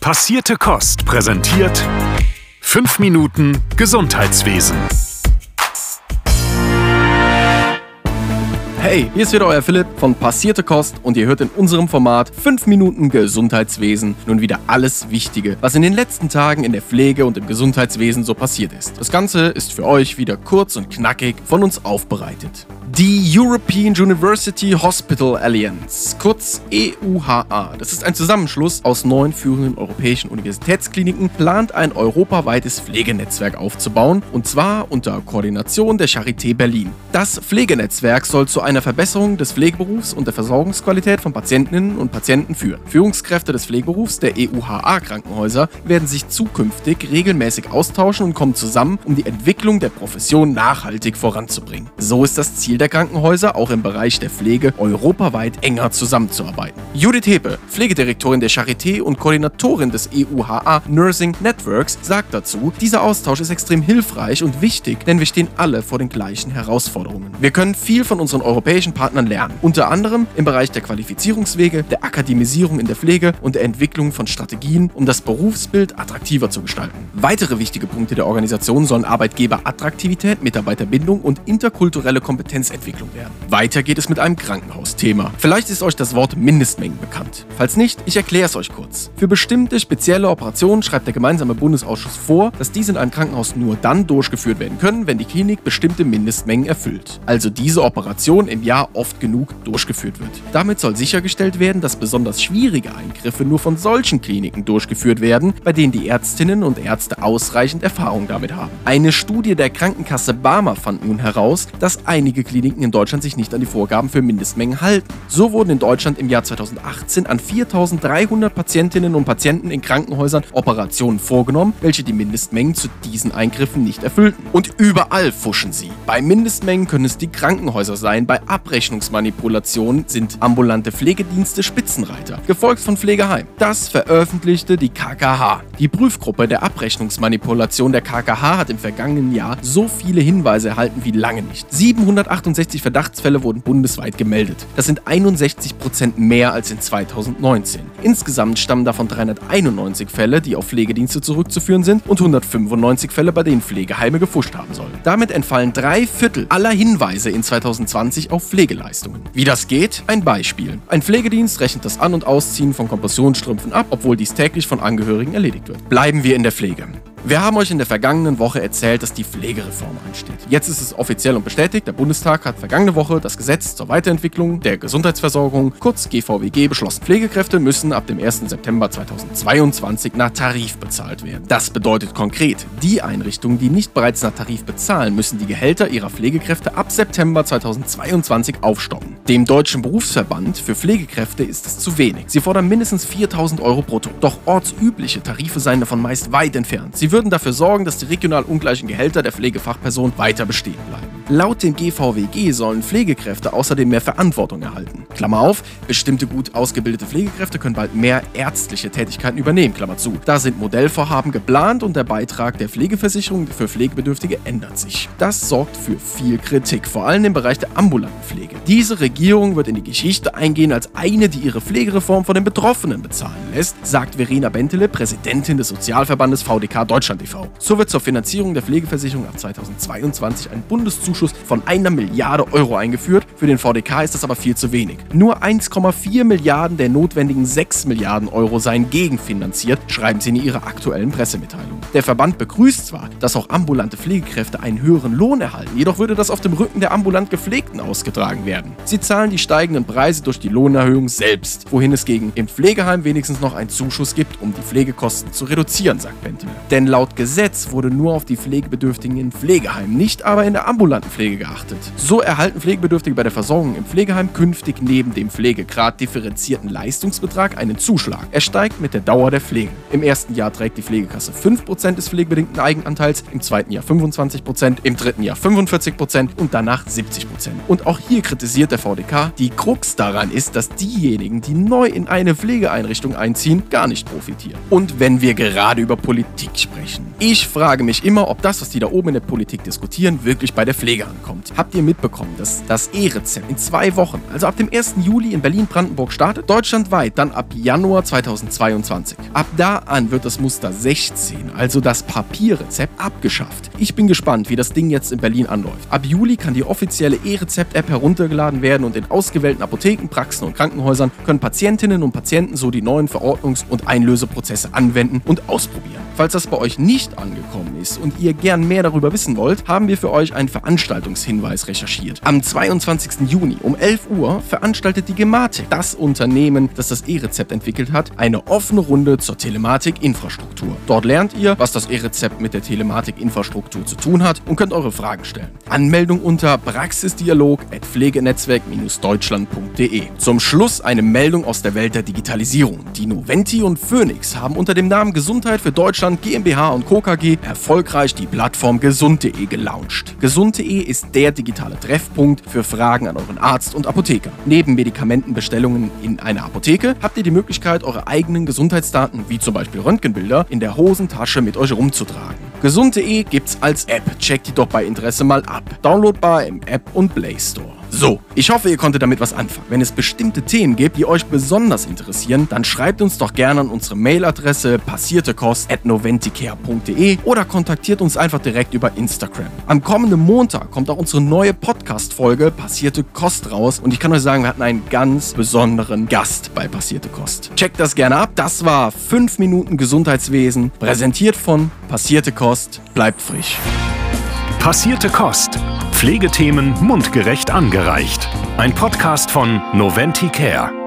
Passierte Kost präsentiert 5 Minuten Gesundheitswesen. Hey, hier ist wieder euer Philipp von Passierte Kost und ihr hört in unserem Format 5 Minuten Gesundheitswesen nun wieder alles Wichtige, was in den letzten Tagen in der Pflege und im Gesundheitswesen so passiert ist. Das Ganze ist für euch wieder kurz und knackig von uns aufbereitet. Die European University Hospital Alliance, kurz EUHA, das ist ein Zusammenschluss aus neun führenden europäischen Universitätskliniken, plant ein europaweites Pflegenetzwerk aufzubauen, und zwar unter Koordination der Charité Berlin. Das Pflegenetzwerk soll zu einer Verbesserung des Pflegeberufs und der Versorgungsqualität von Patientinnen und Patienten führen. Führungskräfte des Pflegeberufs der EUHA-Krankenhäuser werden sich zukünftig regelmäßig austauschen und kommen zusammen, um die Entwicklung der Profession nachhaltig voranzubringen. So ist das Ziel der Krankenhäuser, auch im Bereich der Pflege, europaweit enger zusammenzuarbeiten. Judith Hepe, Pflegedirektorin der Charité und Koordinatorin des EUHA Nursing Networks, sagt dazu, dieser Austausch ist extrem hilfreich und wichtig, denn wir stehen alle vor den gleichen Herausforderungen. Wir können viel von unseren europäischen Partnern lernen, unter anderem im Bereich der Qualifizierungswege, der Akademisierung in der Pflege und der Entwicklung von Strategien, um das Berufsbild attraktiver zu gestalten. Weitere wichtige Punkte der Organisation sollen Arbeitgeberattraktivität, Mitarbeiterbindung und interkulturelle Kompetenz Wissensentwicklung werden. Weiter geht es mit einem Krankenhausthema. Vielleicht ist euch das Wort Mindestmengen bekannt. Falls nicht, ich erkläre es euch kurz. Für bestimmte spezielle Operationen schreibt der gemeinsame Bundesausschuss vor, dass diese in einem Krankenhaus nur dann durchgeführt werden können, wenn die Klinik bestimmte Mindestmengen erfüllt. Also diese Operation im Jahr oft genug durchgeführt wird. Damit soll sichergestellt werden, dass besonders schwierige Eingriffe nur von solchen Kliniken durchgeführt werden, bei denen die Ärztinnen und Ärzte ausreichend Erfahrung damit haben. Eine Studie der Krankenkasse Barmer fand nun heraus, dass einige Kliniken in Deutschland sich nicht an die Vorgaben für Mindestmengen halten. So wurden in Deutschland im Jahr 2018 an 4300 Patientinnen und Patienten in Krankenhäusern Operationen vorgenommen, welche die Mindestmengen zu diesen Eingriffen nicht erfüllten. Und überall fuschen sie. Bei Mindestmengen können es die Krankenhäuser sein, bei Abrechnungsmanipulationen sind ambulante Pflegedienste Spitzenreiter, gefolgt von Pflegeheim. Das veröffentlichte die KKH. Die Prüfgruppe der Abrechnungsmanipulation der KKH hat im vergangenen Jahr so viele Hinweise erhalten wie lange nicht. 708 68 Verdachtsfälle wurden bundesweit gemeldet. Das sind 61 Prozent mehr als in 2019. Insgesamt stammen davon 391 Fälle, die auf Pflegedienste zurückzuführen sind, und 195 Fälle, bei denen Pflegeheime gefuscht haben sollen. Damit entfallen drei Viertel aller Hinweise in 2020 auf Pflegeleistungen. Wie das geht? Ein Beispiel. Ein Pflegedienst rechnet das An- und Ausziehen von Kompressionsstrümpfen ab, obwohl dies täglich von Angehörigen erledigt wird. Bleiben wir in der Pflege. Wir haben euch in der vergangenen Woche erzählt, dass die Pflegereform ansteht. Jetzt ist es offiziell und bestätigt. Der Bundestag hat vergangene Woche das Gesetz zur Weiterentwicklung der Gesundheitsversorgung, kurz GVWG, beschlossen. Pflegekräfte müssen ab dem 1. September 2022 nach Tarif bezahlt werden. Das bedeutet konkret, die Einrichtungen, die nicht bereits nach Tarif bezahlen, müssen die Gehälter ihrer Pflegekräfte ab September 2022 aufstocken. Dem Deutschen Berufsverband für Pflegekräfte ist es zu wenig. Sie fordern mindestens 4000 Euro brutto. Doch ortsübliche Tarife seien davon meist weit entfernt. Sie würden dafür sorgen, dass die regional ungleichen Gehälter der Pflegefachperson weiter bestehen bleiben. Laut dem GVWG sollen Pflegekräfte außerdem mehr Verantwortung erhalten. Klammer auf, bestimmte gut ausgebildete Pflegekräfte können bald mehr ärztliche Tätigkeiten übernehmen, Klammer zu. Da sind Modellvorhaben geplant und der Beitrag der Pflegeversicherung für Pflegebedürftige ändert sich. Das sorgt für viel Kritik, vor allem im Bereich der ambulanten Pflege. Diese Regierung wird in die Geschichte eingehen als eine, die ihre Pflegereform von den Betroffenen bezahlen lässt, sagt Verena Bentele, Präsidentin des Sozialverbandes VDK Deutschland e.V. So wird zur Finanzierung der Pflegeversicherung ab 2022 ein Bundeszuschuss Zuschuss von einer Milliarde Euro eingeführt. Für den VDK ist das aber viel zu wenig. Nur 1,4 Milliarden der notwendigen 6 Milliarden Euro seien gegenfinanziert, schreiben sie in ihrer aktuellen Pressemitteilung. Der Verband begrüßt zwar, dass auch ambulante Pflegekräfte einen höheren Lohn erhalten, jedoch würde das auf dem Rücken der ambulant Gepflegten ausgetragen werden. Sie zahlen die steigenden Preise durch die Lohnerhöhung selbst, wohin es gegen im Pflegeheim wenigstens noch einen Zuschuss gibt, um die Pflegekosten zu reduzieren, sagt Bentele. Denn laut Gesetz wurde nur auf die Pflegebedürftigen in Pflegeheimen, nicht aber in der ambulanten Pflege geachtet. So erhalten Pflegebedürftige bei der Versorgung im Pflegeheim künftig neben dem Pflegegrad differenzierten Leistungsbetrag einen Zuschlag. Er steigt mit der Dauer der Pflege. Im ersten Jahr trägt die Pflegekasse 5% des pflegebedingten Eigenanteils, im zweiten Jahr 25%, im dritten Jahr 45% und danach 70%. Und auch hier kritisiert der VDK, die Krux daran ist, dass diejenigen, die neu in eine Pflegeeinrichtung einziehen, gar nicht profitieren. Und wenn wir gerade über Politik sprechen. Ich frage mich immer, ob das, was die da oben in der Politik diskutieren, wirklich bei der Pflege ankommt. Habt ihr mitbekommen, dass das E-Rezept in zwei Wochen, also ab dem 1. Juli in Berlin-Brandenburg startet, deutschlandweit dann ab Januar 2022. Ab da an wird das Muster 16, also das Papierrezept, abgeschafft. Ich bin gespannt, wie das Ding jetzt in Berlin anläuft. Ab Juli kann die offizielle E-Rezept-App heruntergeladen werden und in ausgewählten Apotheken, Praxen und Krankenhäusern können Patientinnen und Patienten so die neuen Verordnungs- und Einlöseprozesse anwenden und ausprobieren. Falls das bei euch nicht angekommen ist und ihr gern mehr darüber wissen wollt, haben wir für euch einen Veranstaltungshinweis recherchiert. Am 22. Juni um 11 Uhr veranstaltet die Gematik, das Unternehmen, das das E-Rezept entwickelt hat, eine offene Runde zur Telematik-Infrastruktur. Dort lernt ihr, was das E-Rezept mit der Telematik-Infrastruktur zu tun hat und könnt eure Fragen stellen. Anmeldung unter praxisdialog.pflegenetzwerk-deutschland.de. Zum Schluss eine Meldung aus der Welt der Digitalisierung. Die Noventi und Phoenix haben unter dem Namen Gesundheit für Deutschland GmbH und Co. KG erfolgreich die Plattform gesund.de gelauncht. Gesund.de ist der digitale Treffpunkt für Fragen an euren Arzt und Apotheker. Neben Medikamentenbestellungen in einer Apotheke habt ihr die Möglichkeit, eure eigenen Gesundheitsdaten, wie zum Beispiel Röntgenbilder, in der Hosentasche mit euch rumzutragen. Gesund.de gibt's als App. Checkt die doch bei Interesse mal ab. Downloadbar im App und Play Store. So, ich hoffe, ihr konntet damit was anfangen. Wenn es bestimmte Themen gibt, die euch besonders interessieren, dann schreibt uns doch gerne an unsere Mailadresse passiertekost.noventicare.de oder kontaktiert uns einfach direkt über Instagram. Am kommenden Montag kommt auch unsere neue Podcast-Folge Passierte Kost raus und ich kann euch sagen, wir hatten einen ganz besonderen Gast bei Passierte Kost. Checkt das gerne ab. Das war 5 Minuten Gesundheitswesen, präsentiert von Passierte Kost. Bleibt frisch. Passierte Kost. Pflegethemen mundgerecht angereicht. Ein Podcast von Noventi Care.